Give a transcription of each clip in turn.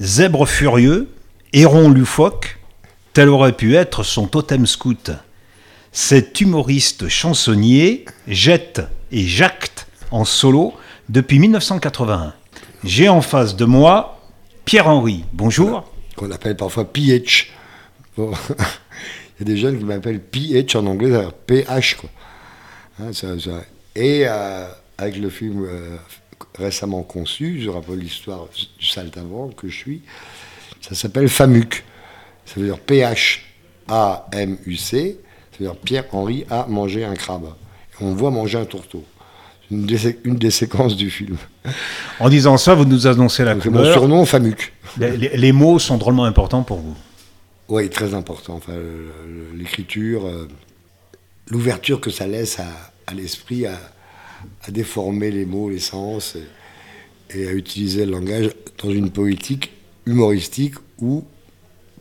Zèbre furieux, héron loufoque, tel aurait pu être son totem scout. Cet humoriste chansonnier jette et jacte en solo depuis 1981. J'ai en face de moi Pierre-Henri. Bonjour. Qu'on appelle parfois PH. Il y a des jeunes qui m'appellent PH en anglais, PH. Quoi. Hein. Et euh, avec le film euh, récemment conçu, je rappelle l'histoire du saltimbanque que je suis, ça s'appelle FAMUC. Ça veut dire P-H-A-M-U-C. Ça veut dire Pierre-Henri a mangé un crabe. Et on voit manger un tourteau. Une des, une des séquences du film. En disant ça, vous nous annoncez la Donc, couleur. Mon surnom, FAMUC. Les, les- les mots sont drôlement importants pour vous. Oui, très important. Enfin, l'écriture, euh, l'ouverture que ça laisse à, à l'esprit à, à déformer les mots, les sens, et, et à utiliser le langage dans une poétique humoristique ou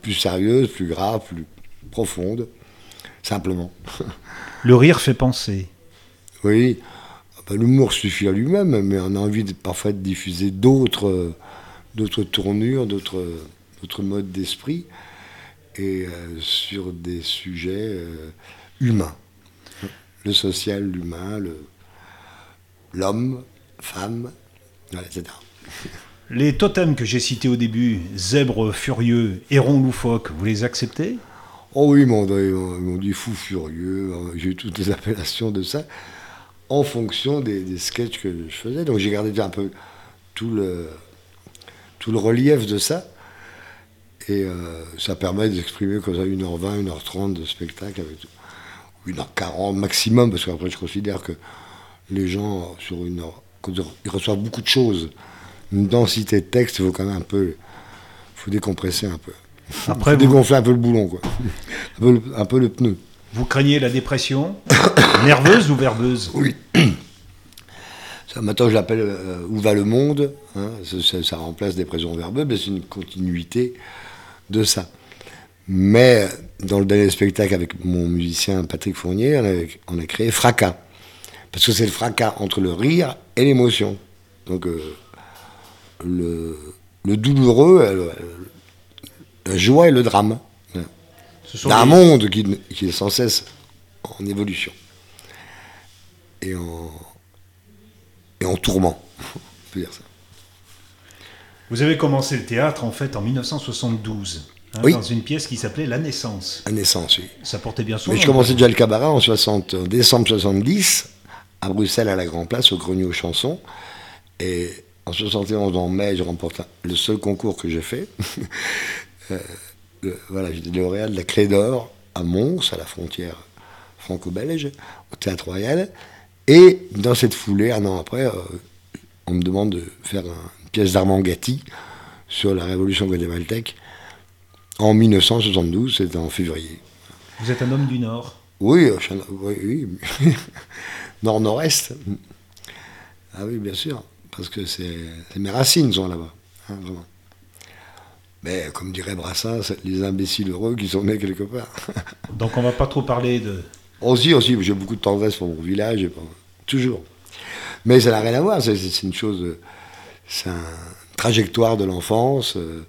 plus sérieuse, plus grave, plus profonde, simplement. Le rire fait penser. Oui, ah ben, l'humour suffit à lui-même, mais on a envie de, parfois de diffuser d'autres, d'autres tournures, d'autres, d'autres modes d'esprit, et euh, sur des sujets euh, humains. Le social, l'humain, le, l'homme, femme, voilà, etc. Les totems que j'ai cités au début, zèbre furieux, héron loufoque, vous les acceptez? Oh oui, ils m'ont, dit fou furieux, euh, j'ai eu toutes les appellations de ça, en fonction des, des sketchs que je faisais. Donc j'ai gardé un peu tout le, tout le relief de ça. Et euh, ça permet d'exprimer comme ça 1h20, 1h30 de spectacle, avec tout. 1h40 maximum, parce qu'après je considère que les gens, sur une ils reçoivent beaucoup de choses, une densité de texte, il faut quand même un peu, faut décompresser un peu. Après, Faut vous, dégonfler un peu le boulon, quoi. un, peu le, un peu le pneu. vous craignez la dépression Nerveuse ou verbeuse Oui. Ça, maintenant, je l'appelle euh, Où va le monde hein, ça, ça- ça remplace des présents verbeux, mais c'est une continuité de ça. Mais dans le dernier spectacle avec mon musicien Patrick Fournier, on a créé Fracas. Parce que c'est le fracas entre le rire et l'émotion. Donc, euh, le, le douloureux, la joie et le drame. D'un des- monde qui, qui est sans cesse en évolution et en, et en tourment. On peut dire ça. Vous avez commencé le théâtre en fait en 1972, hein, Oui. dans une pièce qui s'appelait La Naissance. La naissance, oui. Ça portait bien son Mais je commençais déjà le cabaret en, 60, en décembre 70, à Bruxelles, à la Grand Place, au Grenier aux Chansons. Et en 71, en mai, je remporte le seul concours que j'ai fait. Euh, le- voilà, j'étais lauréat de la Clé d'Or à Mons, à la frontière franco-belge, au Théâtre Royal. Et dans cette foulée, un an après, euh, on me demande de faire un- une pièce d'Armand Gatti sur la révolution guatémaltèque en 1972, c'était en février. Vous êtes un homme du Nord. Oui, euh, oui, oui. Nord-Nord-Est. Ah oui, bien sûr, parce que c'est mes racines sont là-bas, hein, vraiment. Mais comme dirait Brassens, les imbéciles heureux qui sont nés quelque part. Donc on va pas trop parler de... aussi, aussi, j'ai beaucoup de tendresse pour mon village, et pour- toujours. Mais ça n'a rien à voir, c'est une chose, c'est une trajectoire de l'enfance euh,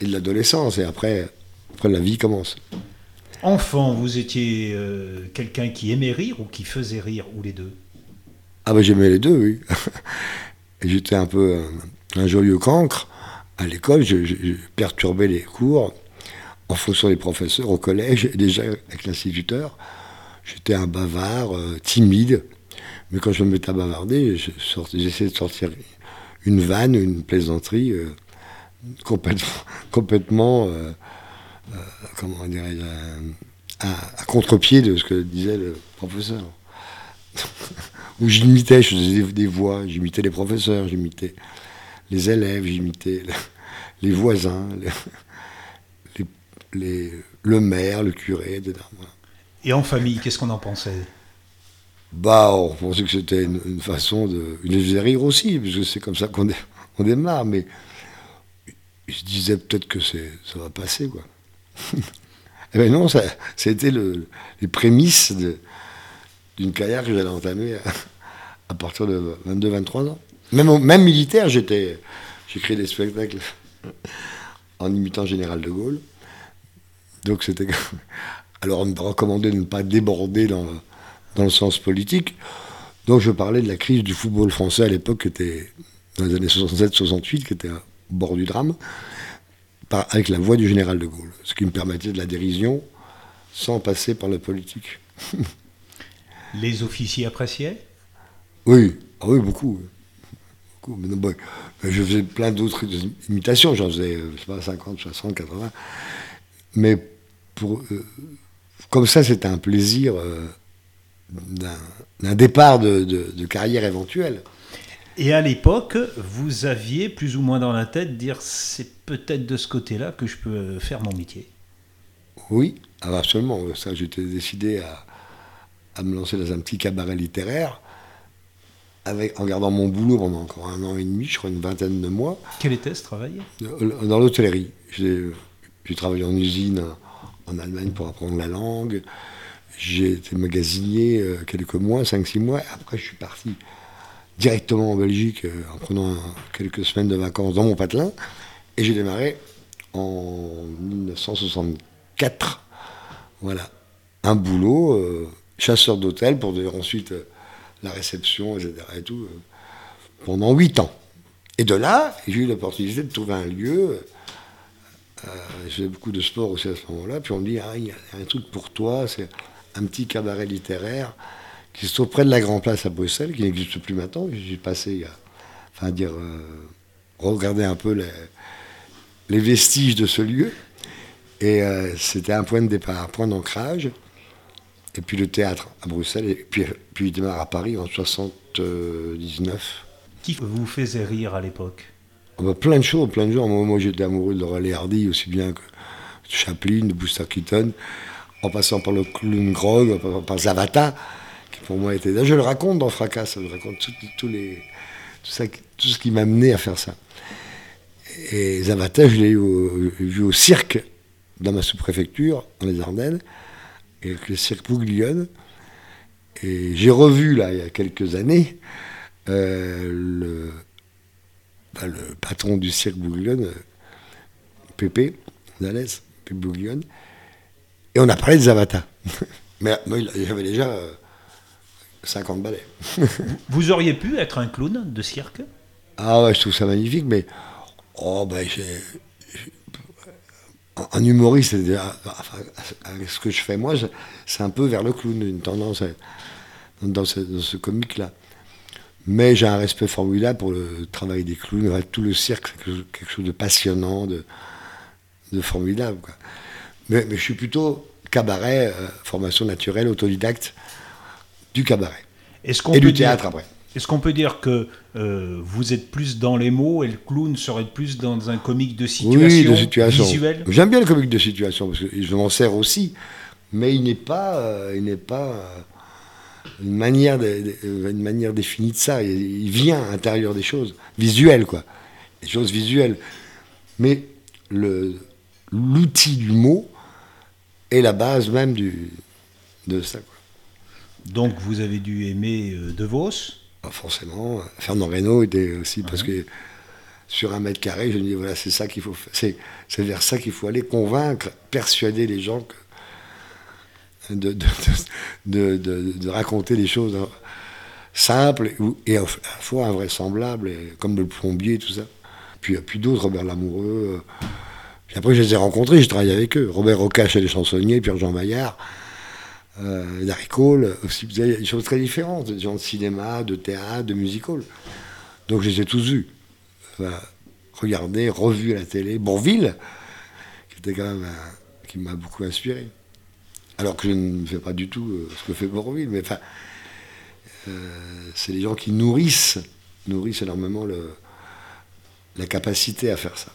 et de l'adolescence, et après, après la vie commence. Enfant, vous étiez euh, quelqu'un qui aimait rire ou qui faisait rire, ou les deux? Ah ben j'aimais les deux, oui. J'étais un peu un, un joyeux cancre. À l'école, je, perturbais les cours en fonction des professeurs au collège déjà avec l'instituteur. J'étais un bavard, euh, timide. Mais quand je me mettais à bavarder, j'essayais de sortir une vanne, une plaisanterie euh, complètement, comment dirais-je, euh, à, à contre-pied de ce que disait le professeur où j'imitais, je faisais des, des voix, j'imitais les professeurs, j'imitais les élèves, j'imitais le- les voisins, les- les- les- le maire, le curé, etc. Voilà. Et en famille, qu'est-ce qu'on en pensait? Bah, on pensait que c'était une, une façon de. Il les faisait rire aussi, parce que c'est comme ça qu'on dé- on démarre, mais je disais peut-être que ça va passer, quoi. Eh ben non, ça, c'était le, les prémices d'une carrière que j'allais entamer à, partir de 22-23 ans. Même militaire, j'étais, j'ai créé des spectacles en imitant Général de Gaulle. Donc c'était. Alors on me recommandait de ne pas déborder dans, dans le sens politique. Donc je parlais de la crise du football français à l'époque, qui était dans les années 67-68, qui était au bord du drame, avec la voix du général de Gaulle, ce qui me permettait de la dérision sans passer par la politique. les officiers appréciaient? Oui, ah oui, beaucoup. je faisais plein d'autres imitations, j'en faisais, je sais pas, 50, 60, 80. Mais pour, euh, comme ça, c'était un plaisir euh, d'un départ de, carrière éventuelle. Et à l'époque, vous aviez plus ou moins dans la tête dire c'est peut-être de ce côté-là que je peux faire mon métier. Oui, ah, absolument. Ça, j'étais décidé à, à, me lancer dans un petit cabaret littéraire, avec, en gardant mon boulot pendant encore un an et demi, je crois une vingtaine de mois. Quel était ce travail? Dans l'hôtellerie. J'ai travaillé en usine en Allemagne pour apprendre la langue. J'ai été magasinier euh, quelques mois, 5-6 mois. Après, je suis parti directement en Belgique euh, en prenant quelques semaines de vacances dans mon patelin. Et j'ai démarré en 1964. Voilà. Un boulot, euh, chasseur d'hôtel pour ensuite la réception, etc. Et tout, pendant 8 ans. Et de là, j'ai eu l'opportunité de trouver un lieu euh, je beaucoup de sport aussi à ce moment-là. Puis on me dit, ah, il y a un truc pour toi, c'est un petit cabaret littéraire qui se trouve près de la Grand Place à Bruxelles, qui n'existe plus maintenant. Je suis passé, enfin, dire, euh, regarder un peu les, les, vestiges de ce lieu. Et euh, c'était un point de départ, un point d'ancrage. Et puis le théâtre à Bruxelles, et puis, puis il démarre à Paris en 79. Qui vous faisait rire à l'époque? Ah bah, plein de choses, plein de gens. Moi, j'étais amoureux de Laurel Hardy aussi bien que Chaplin, de Buster Keaton, en passant par le clown Grog, par, Zavata, qui pour moi était. Je le raconte dans Fracas, je raconte tout, tout, ça, tout ce qui m'a amené à faire ça. Et Zavata, je l'ai vu au cirque dans ma sous-préfecture, dans les Ardennes, avec le cirque Bouglione. Et j'ai revu, là, il y a quelques années, euh, le bah, le patron du cirque Bouglione, Pépé, Gonzalez, Pépé Bouglione, et on a parlé de Zavata. mais moi, j'avais déjà 50 euh, balais. Vous auriez pu être un clown de cirque? Ah ouais, je trouve ça magnifique, mais oh, ben, un humoriste, ce que je fais moi, c'est un peu vers le clown, une tendance dans ce comique-là. Mais j'ai un respect formidable pour le travail des clowns. Tout le cirque, c'est quelque chose de passionnant, de, formidable. Mais, je suis plutôt cabaret, euh, formation naturelle, autodidacte, du cabaret. et du théâtre après. Est-ce qu'on peut dire que euh, vous êtes plus dans les mots et le clown serait plus dans un comique de situation, oui, de situation. visuelle? J'aime bien le comique de situation parce que je m'en sers aussi, mais il n'est pas, euh, il n'est pas une manière, de, une manière définie de ça. Il, vient à l'intérieur des choses, visuelles, quoi. Des choses visuelles. Mais l'outil du mot est la base même du, de ça. Quoi. Donc vous avez dû aimer euh, De Vos Forcément. Fernand Reynaud était aussi, parce que sur un mètre carré, je me dis, voilà, c'est ça qu'il faut C'est vers ça qu'il faut aller, convaincre, persuader les gens que de, de, raconter des choses simples et à la fois invraisemblables, comme le plombier, tout ça. Puis, puis d'autres, Robert Lamoureux. Euh. Puis après, je les ai rencontrés, j'ai travaillé avec eux. Robert Rocache et les chansonniers, Pierre-Jean Maillard, euh, Larry Cole, aussi, des choses très différentes, des gens de cinéma, de théâtre, de musical. Donc je les ai tous vus. regardés, revus à la télé. Bourville, qui était quand même qui m'a beaucoup inspiré. Alors que je ne fais pas du tout euh, ce que fait Bourville, mais enfin, euh, c'est les gens qui nourrissent, nourrissent énormément la capacité à faire ça.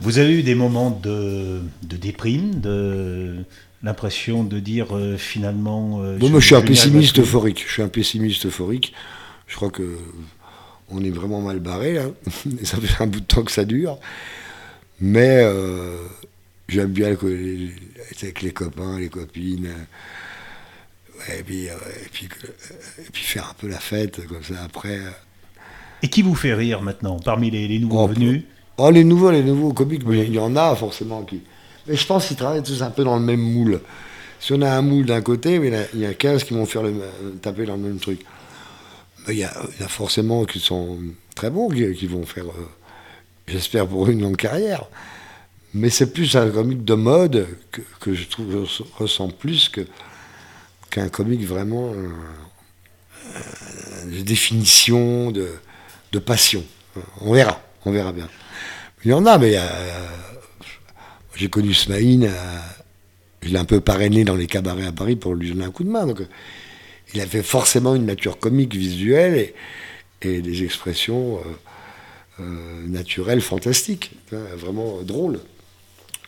Vous avez eu des moments de, déprime, de l'impression de dire euh, finalement. bon, moi je suis un pessimiste euphorique. Je suis un pessimiste euphorique. Je crois que on est vraiment mal barré là. ça fait un bout de temps que ça dure. Mais J'aime bien être avec les copains, les copines. et, puis, et, puis, puis, faire un peu la fête, comme ça, après. Et qui vous fait rire maintenant, parmi les, nouveaux oh, venus? Oh, les nouveaux, les nouveaux comiques, mais il y en a forcément qui. Mais je pense qu'ils travaillent tous un peu dans le même moule. Si on a un moule d'un côté, mais il y a 15 qui vont faire le, taper dans le même truc. Il y, a, forcément qui sont très bons, qui, vont faire, euh, j'espère pour une longue carrière. Mais c'est plus un comique de mode que, je trouve je ressens plus qu'un comique vraiment euh, de définition, de, de passion. On verra, on verra bien. Il y en a, mais euh, j'ai connu Smaïn, euh, je l'ai un peu parrainé dans les cabarets à Paris pour lui donner un coup de main. Donc, il avait forcément une nature comique visuelle et, des expressions euh, naturelles fantastiques, vraiment drôles.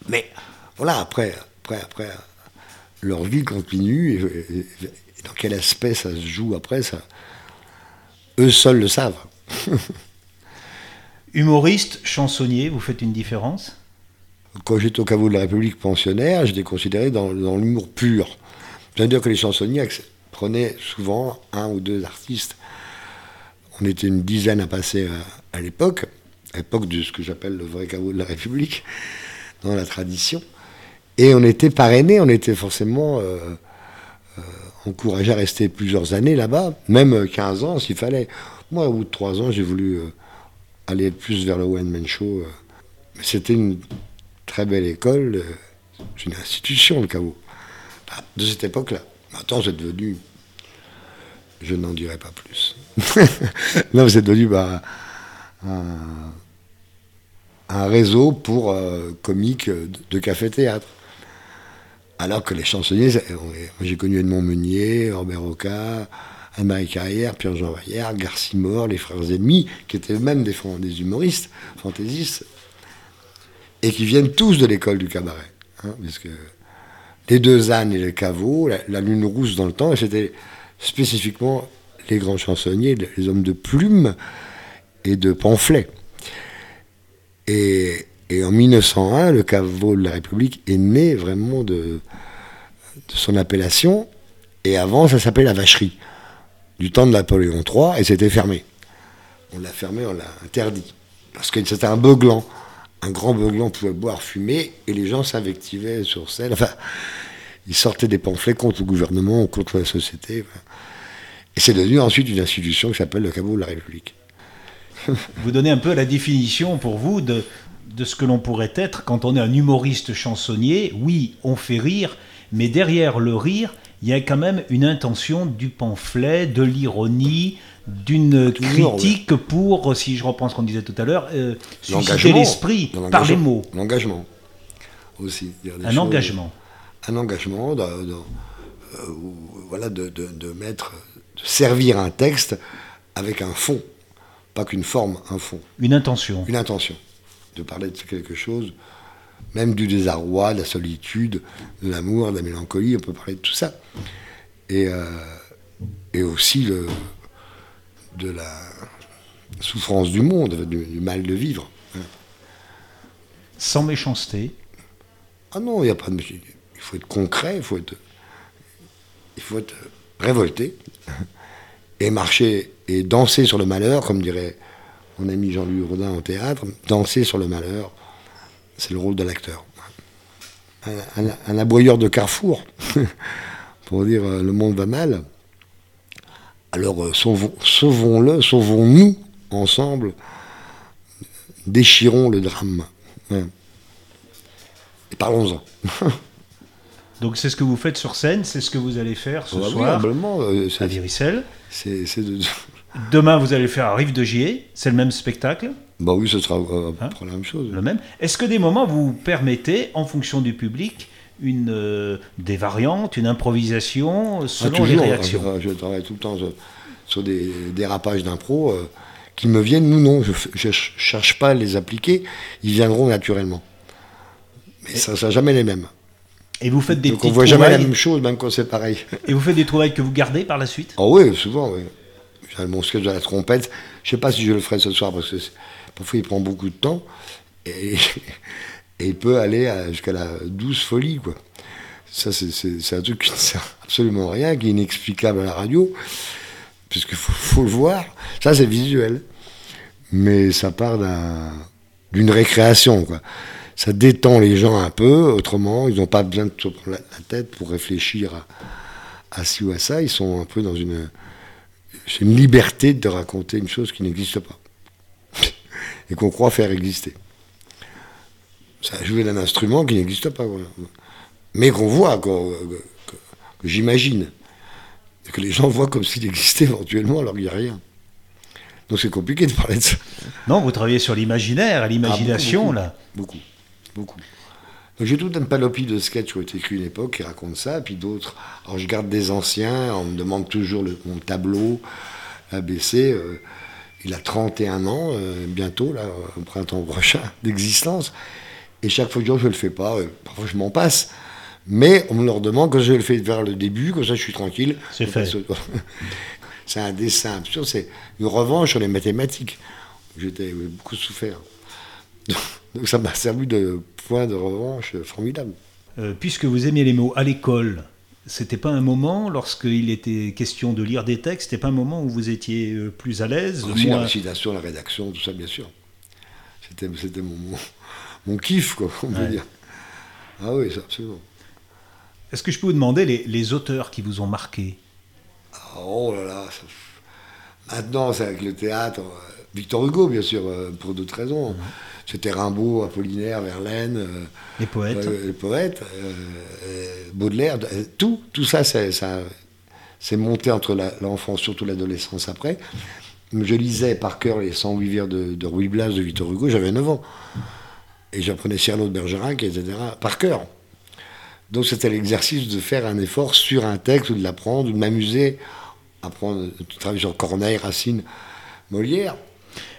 Mais voilà, après, après, après, leur vie continue et, dans quel aspect ça se joue après, eux seuls le savent. Humoriste, chansonnier, vous faites une différence? Quand j'étais au caveau de la République pensionnaire, j'étais considéré dans, l'humour pur. C'est-à-dire que les chansonniers prenaient souvent un ou deux artistes. On était une dizaine à passer à, l'époque, à l'époque de ce que j'appelle le vrai caveau de la République, dans la tradition. Et on était parrainés, on était forcément euh, euh, encouragés à rester plusieurs années là-bas, même 15 ans s'il fallait. Moi, au bout de 3 ans, j'ai voulu euh, aller plus vers le one-man show. C'était une très belle école, c'est une institution, le caveau. De cette époque-là. Maintenant, c'est devenu. Je n'en dirai pas plus. non, c'est devenu bah, un, réseau pour comiques de café-théâtre. Alors que les chansonniers, j'ai connu Edmond Meunier, Robert Roca, Anne-Marie Carrière, Pierre-Jean Vaillard, Garcimore, les frères ennemis, qui étaient eux-mêmes des, humoristes, fantaisistes, et qui viennent tous de l'école du cabaret. Hein, puisque les deux ânes et le caveau, la, lune rousse dans le temps, c'était spécifiquement les grands chansonniers, les hommes de plumes et de pamphlets. Et, et en 1901, le caveau de la République est né vraiment de, son appellation. Et avant, ça s'appelait la vacherie, du temps de Napoléon III, et c'était fermé. On l'a fermé, on l'a interdit. Parce que c'était un beuglant. Un grand beuglant pouvait boire, fumer, et les gens s'invectivaient sur scène. Enfin, ils sortaient des pamphlets contre le gouvernement, contre la société. Et c'est devenu ensuite une institution qui s'appelle le caveau de la République. Vous donnez un peu la définition pour vous de ce que l'on pourrait être quand on est un humoriste chansonnier. Oui, on fait rire, mais derrière le rire, il y a quand même une intention du pamphlet, de l'ironie, d'une critique pour, si je reprends ce qu'on disait tout à l'heure, euh, susciter l'esprit par les mots. L'engagement aussi. Un engagement. Un engagement, de, euh, voilà, de, de, mettre, de servir un texte avec un fond, pas qu'une forme, un fond. Une intention. Une intention de parler de quelque chose, même du désarroi, de la solitude, de l'amour, de la mélancolie, on peut parler de tout ça. Et, euh, et aussi le, de la souffrance du monde, du, mal de vivre. Sans méchanceté Ah non, il n'y a pas de Il faut être concret, il faut être, il faut être révolté et marcher et danser sur le malheur, comme dirait mon ami Jean-Louis Rodin au théâtre, danser sur le malheur, c'est le rôle de l'acteur. Un, aboyeur de carrefour, pour dire euh, le monde va mal. Alors euh, sauvons-le, sauvons-nous ensemble, déchirons le drame. Et parlons-en. Donc c'est ce que vous faites sur scène, c'est ce que vous allez faire ce soir euh, à Viricelle. C'est de, Demain, vous allez faire un riff de Gier, c'est le même spectacle Bah oui, ce sera euh, hein la même chose. Le même. Est-ce que des moments vous permettez, en fonction du public, une, euh, des variantes, une improvisation selon ah, les réactions je, travaille tout le temps sur, des dérapages d'impro euh, qui me viennent. Nous, non, je ne cherche pas à les appliquer, ils viendront naturellement. Mais ça ne sera jamais les mêmes. Et vous faites des Donc on voit jamais la même chose, même quand c'est pareil. Et vous faites des trouvailles que vous gardez par la suite? Ah oui, souvent, oui mon sketch de la trompette. Je sais pas si je le ferai ce soir parce que parfois il prend beaucoup de temps et, il peut aller jusqu'à la douce folie, quoi. Ça, c'est un truc qui ne sert absolument rien, qui est inexplicable à la radio, puisqu'il faut, le voir. Ça, c'est visuel. Mais ça part d'un d'une récréation. Quoi. Ça détend les gens un peu, autrement, ils n'ont pas besoin de se prendre la, tête pour réfléchir à, ci ou à ça. Ils sont un peu dans une liberté de raconter une chose qui n'existe pas et qu'on croit faire exister. Ça a joué d'un instrument qui n'existe pas, mais qu'on voit, que, j'imagine, que les gens voient comme s'il existait éventuellement alors qu'il n'y a rien. Donc c'est compliqué de parler de ça. Non, vous travaillez sur l'imaginaire, l'imagination, ah, là. Beaucoup, beaucoup. J'ai tout un panoplie de sketchs qui ont été écrits une époque qui racontent ça, puis d'autres. Alors je garde des anciens, on me demande toujours le, mon tableau ABC. Euh, il a 31 ans, euh, bientôt, là, au printemps prochain, d'existence. Et chaque fois que je ne le fais pas, euh, parfois je m'en passe. Mais on me leur demande quand je le fais vers le début, comme ça je suis tranquille. C'est fait. c'est un dessin absurde, c'est une revanche sur les mathématiques. J'étais beaucoup souffert. Donc ça m'a servi de point de revanche formidable. Euh, puisque vous aimiez les mots à l'école, c'était pas un moment, lorsqu'il était question de lire des textes, c'était pas un moment où vous étiez euh, plus à l'aise Aussi la récitation, la rédaction, tout ça, bien sûr. C'était, mon, mon, kiff, quoi, on peut dire. Ah oui, ça, absolument. Est-ce que je peux vous demander les, auteurs qui vous ont marqué? Oh là là, maintenant, c'est avec le théâtre. Euh, Victor Hugo, bien sûr, euh, pour d'autres raisons. C'était Rimbaud, Apollinaire, Verlaine. Euh, les poètes. les poètes, Baudelaire, tout, tout ça, c'est, ça, c'est monté entre l'enfance, surtout l'adolescence après. Je lisais par cœur les 108 vers de, de Ruy Blas de Victor Hugo, j'avais 9 ans. Et j'apprenais Cyrano de Bergerac, etc., par cœur. Donc c'était l'exercice de faire un effort sur un texte, ou de l'apprendre, ou de m'amuser, apprendre, travailler sur Corneille, Racine, Molière.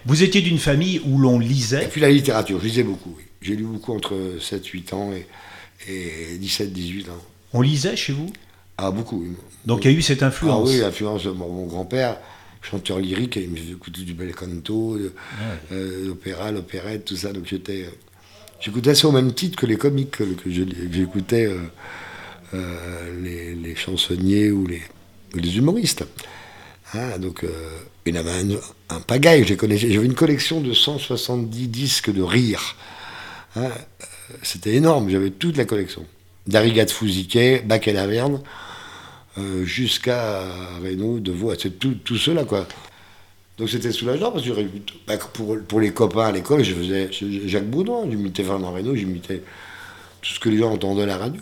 Vous étiez d'une famille où l'on lisait Et puis la littérature, je lisais beaucoup, oui. J'ai lu beaucoup entre 7-8 ans et, 17-18 ans. On lisait chez vous? Ah, beaucoup, oui. Donc il y a eu cette influence Ah oui, l'influence de mon, grand-père, chanteur lyrique, il du bel canto, euh, l'opéra, l'opérette, tout ça, donc j'étais... J'écoutais ça au même titre que les comiques, que, j'écoutais euh, euh, les, chansonniers ou les, les humoristes. Hein, donc, euh, il avait un, pagaille, j'avais une collection de 170 disques de rire. Hein, c'était énorme, j'avais toute la collection. D'Arigat Fouziquet, Bac et Laverne, jusqu'à Renault, De Vaux, c'est tout, tout cela, quoi. Donc c'était soulageant parce que bah, pour, pour les copains à l'école, je faisais Jacques Boudin, j'imitais Fernand Reynaud, j'imitais tout ce que les gens entendaient à la radio.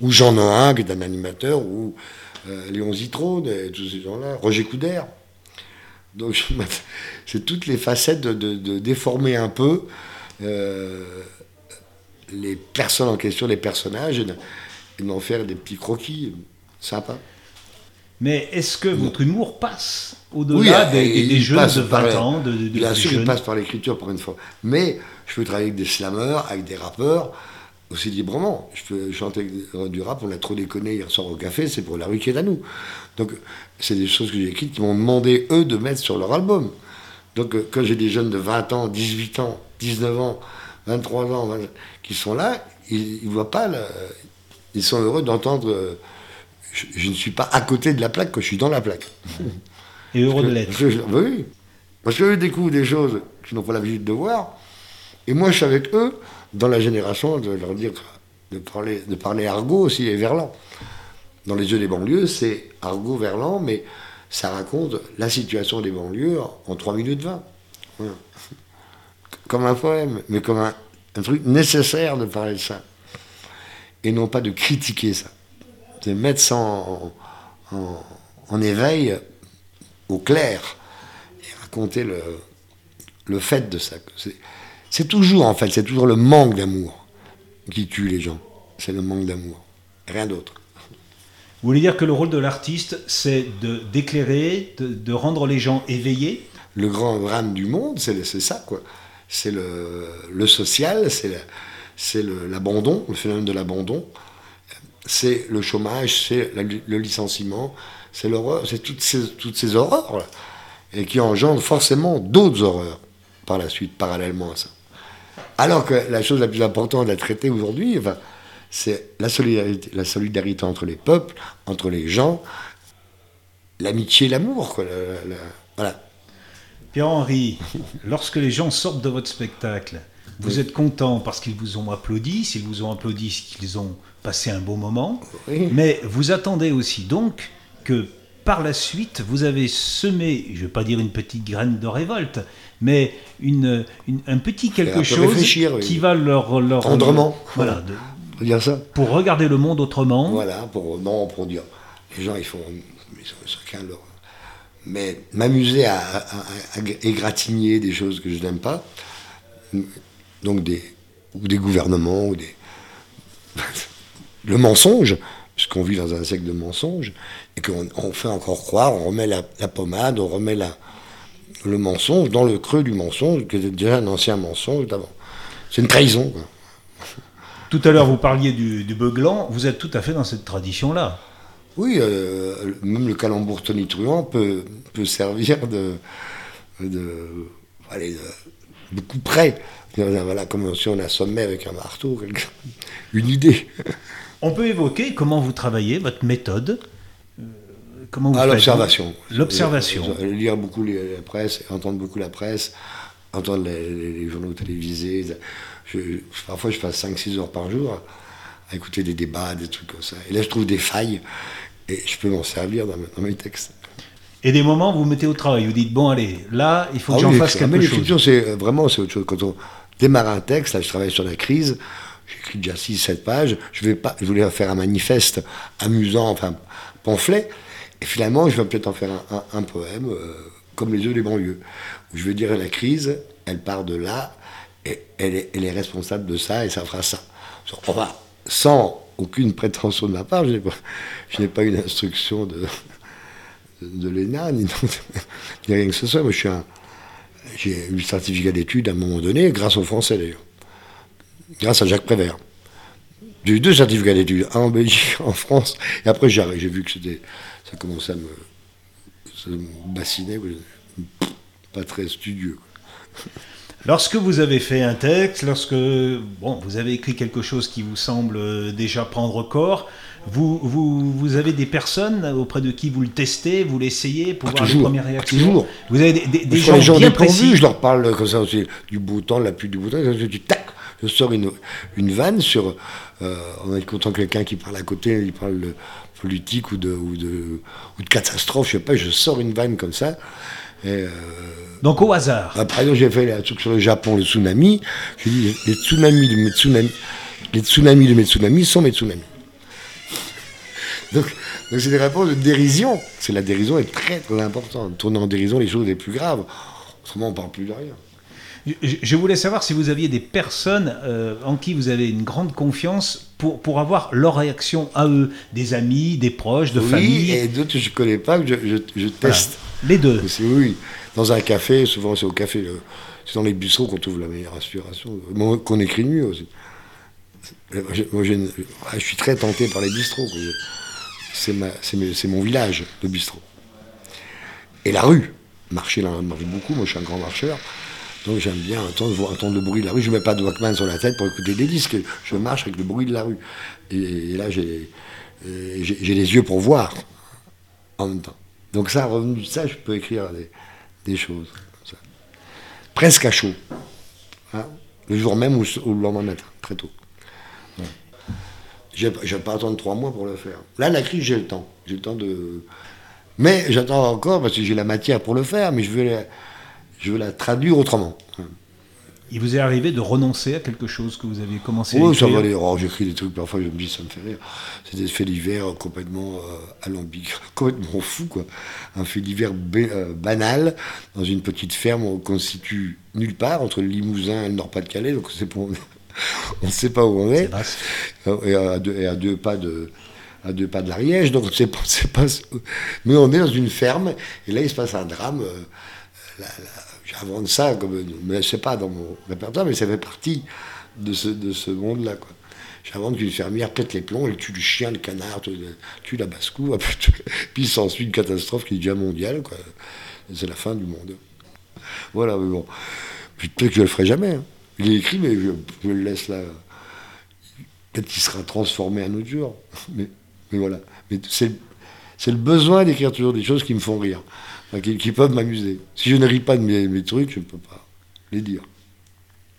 Ou Jean Noin, qui est un animateur, ou euh, Léon Zitrone, et tous ces gens-là, Roger Coudert. Donc c'est toutes les facettes de, déformer un peu euh, les personnes en question, les personnages, et d'en faire des petits croquis sympas. Mais est-ce que votre humour passe au-delà des, jeunes de 20 ans de, Bien sûr, il passe par l'écriture pour une fois. Mais je peux travailler avec des slammeurs, avec des rappeurs, aussi librement. Je peux chanter du rap, on a trop déconné hier soir au café, c'est pour la rue qui est à nous. Donc, c'est des choses que j'ai écrites qui m'ont demandé, eux, de mettre sur leur album. Donc, euh, quand j'ai des jeunes de 20 ans, 18 ans, 19 ans, 23 ans, qui sont là, ils ne voient pas, ils sont heureux d'entendre. Euh, je, ne suis pas à côté de la plaque que je suis dans la plaque. Et heureux de l'être. Oui. Parce qu'eux découvrent des choses qu'ils n'ont pas l'habitude de voir. Et moi, je suis avec eux dans la génération de leur dire, de parler, de parler argot aussi et verlan. Dans les yeux des banlieues, c'est argot, verlan, mais ça raconte la situation des banlieues en 3 minutes 20. Comme un poème, mais comme un, truc nécessaire de parler de ça. Et non pas de critiquer ça de mettre ça en, éveil au clair et raconter le, le fait de ça. C'est toujours, en fait, c'est toujours le manque d'amour qui tue les gens. C'est le manque d'amour. Rien d'autre. Vous voulez dire que le rôle de l'artiste, c'est d'éclairer, de, rendre les gens éveillés? Le grand drame du monde, c'est ça, quoi. C'est le, le, social, c'est l'abandon, le phénomène de l'abandon c'est le chômage, c'est le licenciement, c'est l'horreur, c'est toutes ces, toutes ces horreurs et qui engendrent forcément d'autres horreurs par la suite, parallèlement à ça. Alors que la chose la plus importante à traiter aujourd'hui, enfin, c'est la solidarité, la solidarité entre les peuples, entre les gens, l'amitié, l'amour. Voilà. Pierre-Henri, lorsque les gens sortent de votre spectacle, vous êtes content parce qu'ils vous ont applaudi. S'ils vous ont applaudi, c'est qu'ils ont passé un beau moment. Oui. Mais vous attendez aussi donc que par la suite, vous avez semé, je ne vais pas dire une petite graine de révolte, mais une, une- un petit quelque un chose oui. qui va leur... leur Tendrement. Voilà, de- Faut dire ça pour regarder le monde autrement. Voilà, pour, non, pour dire. Les gens, ils font. Ils sont chacun leur. Mais m'amuser à, à- à- à égratigner des choses que je n'aime pas, donc des, ou des gouvernements, ou des. le mensonge, puisqu'on vit dans un siècle de mensonges, et qu'on on fait encore croire, on remet la, la pommade, on remet la, le mensonge dans le creux du mensonge, qui était déjà un ancien mensonge d'avant. C'est une trahison, quoi. Tout à l'heure, vous parliez du, du beuglant. Vous êtes tout à fait dans cette tradition-là. Oui, euh, même le calembour tonitruant peut, peut servir de, de, allez, de, de coup près. Voilà, comme si on assommait avec un marteau une idée. On peut évoquer comment vous travaillez, votre méthode. euh, Comment vous À l'observation. L'observation. Lire beaucoup la presse, entendre beaucoup la presse, entendre les, journaux télévisés. Je- parfois, je passe 5-6 heures par jour à écouter des débats, des trucs comme ça. Et là, je trouve des failles et je peux m'en servir dans, mes- dans mes textes. Et des moments, vous vous mettez au travail. Vous dites, bon, allez, là, il faut que Ah j'en oui, fasse quelque chose. l'écriture, c'est vraiment c'est autre chose. Quand on démarre un texte, là, je travaille sur la crise, j'écris déjà 6-7 pages, je, vais pas, je voulais faire un manifeste amusant, enfin, pamphlet, et finalement, je vais peut-être en faire un, poème, euh, comme les œufs des banlieues, où je vais dire la crise, elle part de là, et elle est, responsable de ça, et ça fera ça. Sans aucune prétention de ma part, je n'ai pas, une instruction de, l'ENA, ni, rien que ce soit. Un, j'ai eu le certificat d'études à un moment donné, grâce aux Français d'ailleurs. Grâce à Jacques Prévert. J'ai eu deux certificats d'études, un en Belgique, en France, et après j'ai vu que c'était, ça commençait à me, ça me bassiner, pas très studieux. Lorsque vous avez fait un texte, lorsque bon, vous avez écrit quelque chose qui vous semble euh, déjà prendre corps, vous, vous, vous avez des personnes auprès de qui vous le testez, vous l'essayez pour Ah, voir les toujours, premières réactions toujours. Vous avez des, des- des gens, les gens bien dépourvus, précis. je leur parle comme ça aussi, du beau temps, la pluie du beau temps, dis tac, je sors une, une vanne sur, euh, en écoutant quelqu'un qui parle à côté, il parle de politique ou de, ou de, ou de catastrophe, je sais pas, je sors une vanne comme ça. Et, euh, Donc au hasard. bah, par exemple, j'ai fait un truc sur le Japon, le tsunami. J'ai dit, les tsunamis de mes tsunamis, les tsunamis de mes tsunamis sont mes tsunamis. Donc, donc c'est des réponses de dérision. C'est la dérision est très très importante. Tourner en dérision les choses les plus graves. Autrement, on parle plus de rien. Je, je voulais savoir si vous aviez des personnes euh, en qui vous avez une grande confiance pour, pour avoir leur réaction à eux, des amis, des proches, de oui, famille. et d'autres que je connais pas, que je, je, je Voilà. teste. Les deux. Oui, dans un café, souvent c'est au café, c'est dans les bistrots qu'on trouve la meilleure inspiration, Moi, qu'on écrit mieux aussi. Moi, une- ah, je suis très tenté par les bistrots. C'est mon village, le bistrot. Et la rue. Marcher là, marche beaucoup, moi je suis un grand marcheur. Donc j'aime bien entendre, le bruit de la rue. Je ne mets pas de Walkman sur la tête pour écouter des disques. Je marche avec le bruit de la rue. Et, là, j'ai euh, j'ai- les yeux pour voir en même temps. Donc ça, revenu de ça, je peux écrire des, des choses. ça. Presque à chaud. Hein, le jour même ou, ou le lendemain matin, très tôt. Je vais pas attendre trois mois pour le faire. Là, la crise, j'ai le temps. J'ai le temps de... Mais j'attends encore parce que j'ai la matière pour le faire, mais je veux je veux la traduire autrement. Il vous est arrivé de renoncer à quelque chose que vous aviez commencé à Oh, ça écrire va aller. Oh, j'écris des trucs, parfois je me dis, ça me fait rire. C'est des faits divers complètement euh, complètement fous, quoi. Un fait divers euh, banal, dans une petite ferme qu'on se situe nulle part, entre le Limousin et le Nord-Pas-de-Calais, donc c'est pour... on ne sait pas où on est. vaste. Et à deux, et à deux pas de à deux pas de l'Ariège, donc c'est pas, pas, mais on est dans une ferme et là il se passe un drame. euh, là, J'invente ça comme, mais c'est pas dans mon répertoire, mais ça fait partie de ce de ce monde-là quoi. Qu'une fermière pète les plombs, elle tue le chien, le canard, tue, la basse-cou, puis s'ensuit une catastrophe qui est déjà mondiale quoi. C'est la fin du monde. Voilà, mais bon. Puis peut-être que je le ferai jamais. hein. Il est écrit, mais je, je le laisse là. Peut-être qu'il sera transformé un autre jour. Mais, mais voilà. Mais c'est, c'est le besoin d'écrire toujours des choses qui me font rire. Qui, peuvent m'amuser. Si je ne ris pas de mes, trucs, je ne peux pas les dire.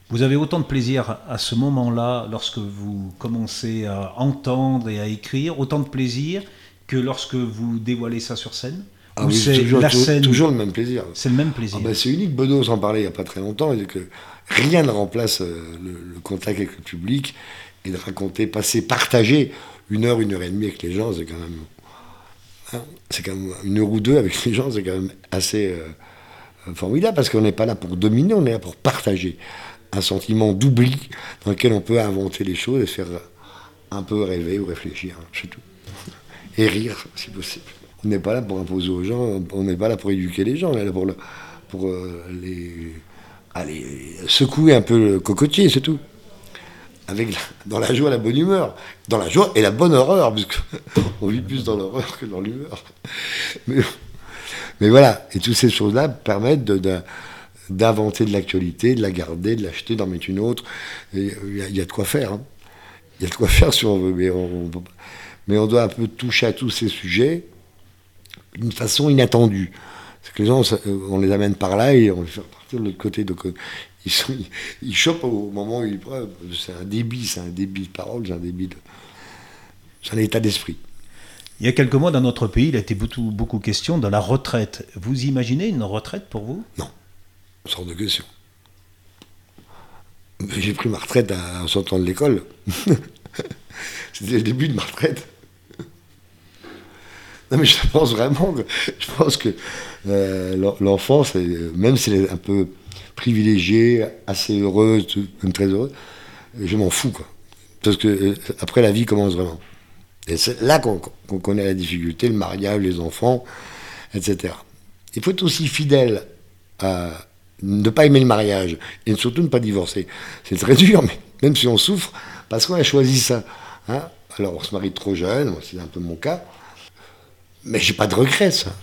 Vous avez autant de plaisir à ce moment-là, lorsque vous commencez à entendre et à écrire, autant de plaisir que lorsque vous dévoilez ça sur scène? Ah c'est toujours, la scène... toujours le même plaisir. C'est le même plaisir. Ah ben, c'est unique. Bedos en parlait il n'y a pas très longtemps. Et que rien ne remplace euh, le, contact avec le public et de raconter, passer, partager une heure, une heure et demie avec les gens. C'est quand même. C'est quand même une heure ou deux avec les gens, c'est quand même assez euh, formidable parce qu'on n'est pas là pour dominer, on est là pour partager un sentiment d'oubli dans lequel on peut inventer les choses et faire un peu rêver ou réfléchir, c'est tout. Et rire, si possible. On n'est pas là pour imposer aux gens, on n'est pas là pour éduquer les gens, on est là pour, pour euh, les, secouer un peu le cocotier, c'est tout. Dans la joie, la bonne humeur. Dans la joie et la bonne horreur, puisqu'on vit plus dans l'horreur que dans l'humeur. Mais, voilà, et toutes ces choses-là permettent d'inventer de, l'actualité, de la garder, de l'acheter, d'en mettre une autre. Il y, a de quoi faire. Hein. Il y a de quoi faire si on veut, mais on, mais on doit un peu toucher à tous ces sujets d'une façon inattendue. Parce que les gens, euh, on les amène par là et on les fait repartir de l'autre côté. Donc, euh, ils, sont, ils, chopent au moment où ils prennent. C'est un débit, c'est un débit de parole, c'est un débit de. C'est un état d'esprit. Il y a quelques mois, dans notre pays, il a été beaucoup, beaucoup question de la retraite. Vous imaginez une retraite pour vous? Non, sans de question. J'ai pris ma retraite en sortant de l'école. C'était le début de ma retraite. Non, mais je pense vraiment que, je pense que euh, l'enfant, même s'il est un peu privilégié, assez heureux, même très heureux, je m'en fous, quoi. Parce que euh, après, la vie commence vraiment. Et c'est là qu'on connaît la difficulté, le mariage, les enfants, etc. Il faut être aussi fidèle à ne pas aimer le mariage et surtout ne pas divorcer. C'est très dur, mais même si on souffre, parce qu'on a choisi ça. Hein. Alors on se marie trop jeune, c'est un peu mon cas. Mais j'ai pas de regrets, ça.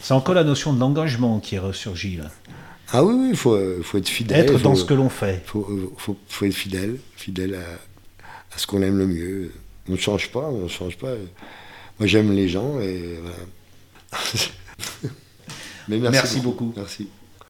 C'est encore la notion de l'engagement qui est ressurgie, là. Ah oui, oui, il faut, faut, être fidèle. Être dans ce que l'on fait. Il faut, faut, faut, être fidèle, fidèle à, à ce qu'on aime le mieux. On ne change pas, on ne change pas. Moi, j'aime les gens et voilà. Mais merci, merci beaucoup. Merci.